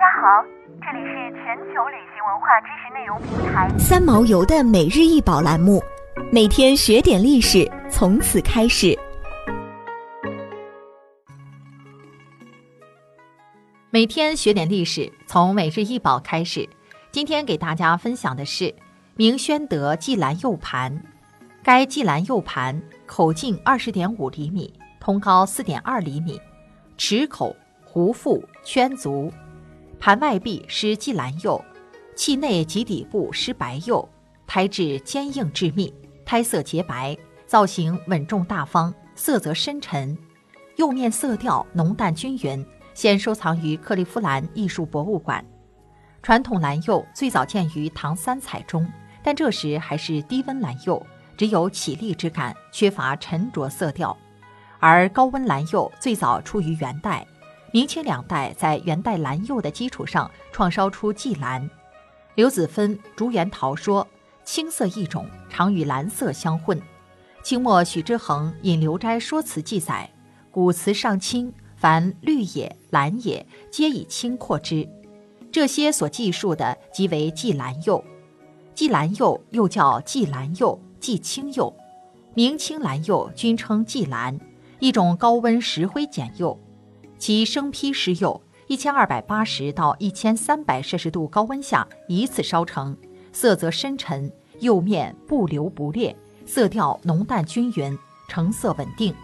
大家好，这里是全球旅行文化知识内容平台三毛游的每日一宝栏目，每天学点历史，从此开始。每天学点历史，从每日一宝开始。今天给大家分享的是明宣德祭兰釉盘。该祭兰釉盘口径二十点五厘米，通高四点二厘米，齿口、壶腹、圈足。盘外壁施祭蓝釉，器内及底部施白釉，胎质坚硬致密，胎色洁白，造型稳重大方，色泽深沉，釉面色调浓淡均匀。现收藏于克利夫兰艺术博物馆。传统蓝釉最早见于唐三彩中，但这时还是低温蓝釉，只有绮丽之感，缺乏沉着色调。而高温蓝釉最早出于元代。明清两代在元代蓝釉的基础上创烧出霁蓝。刘子芬《竹园陶》说：“青色一种，常与蓝色相混。”清末许之衡《引流斋说辞》记载：“古瓷上青，凡绿也、蓝也，皆以青扩之。”这些所记述的即为霁蓝釉。霁蓝釉又叫霁蓝釉、霁青釉，明清蓝釉均称霁蓝，一种高温石灰碱釉。其生坯施釉，一千二百八十到一千三百摄氏度高温下一次烧成，色泽深沉，釉面不流不裂，色调浓淡均匀，成色稳定。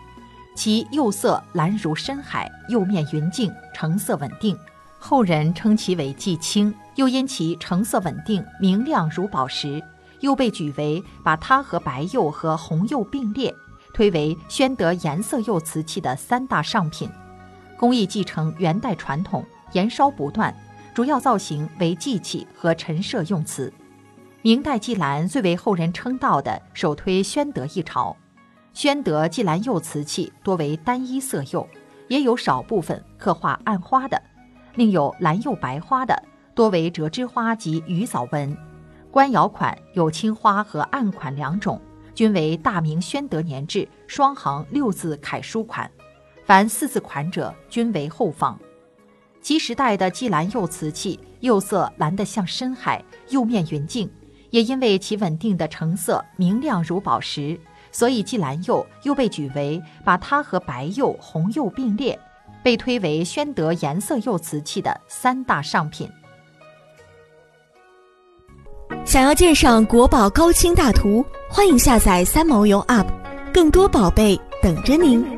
其釉色蓝如深海，釉面匀净，成色稳定。后人称其为霁青，又因其成色稳定、明亮如宝石，又被举为把它和白釉和红釉并列，推为宣德颜色釉瓷器的三大上品。工艺继承元代传统，延烧不断，主要造型为祭器和陈设用瓷。明代祭兰最为后人称道的，首推宣德一朝。宣德祭兰釉瓷器多为单一色釉，也有少部分刻画暗花的，另有蓝釉白花的，多为折枝花及鱼藻纹。官窑款有青花和暗款两种，均为大明宣德年制双行六字楷书款。凡四字款者，均为后仿。其时代的霁蓝釉瓷器，釉色蓝得像深海，釉面匀净，也因为其稳定的成色明亮如宝石，所以霁蓝釉又被举为把它和白釉、红釉并列，被推为宣德颜色釉瓷器的三大上品。想要鉴赏国宝高清大图，欢迎下载三毛游 App，更多宝贝等着您。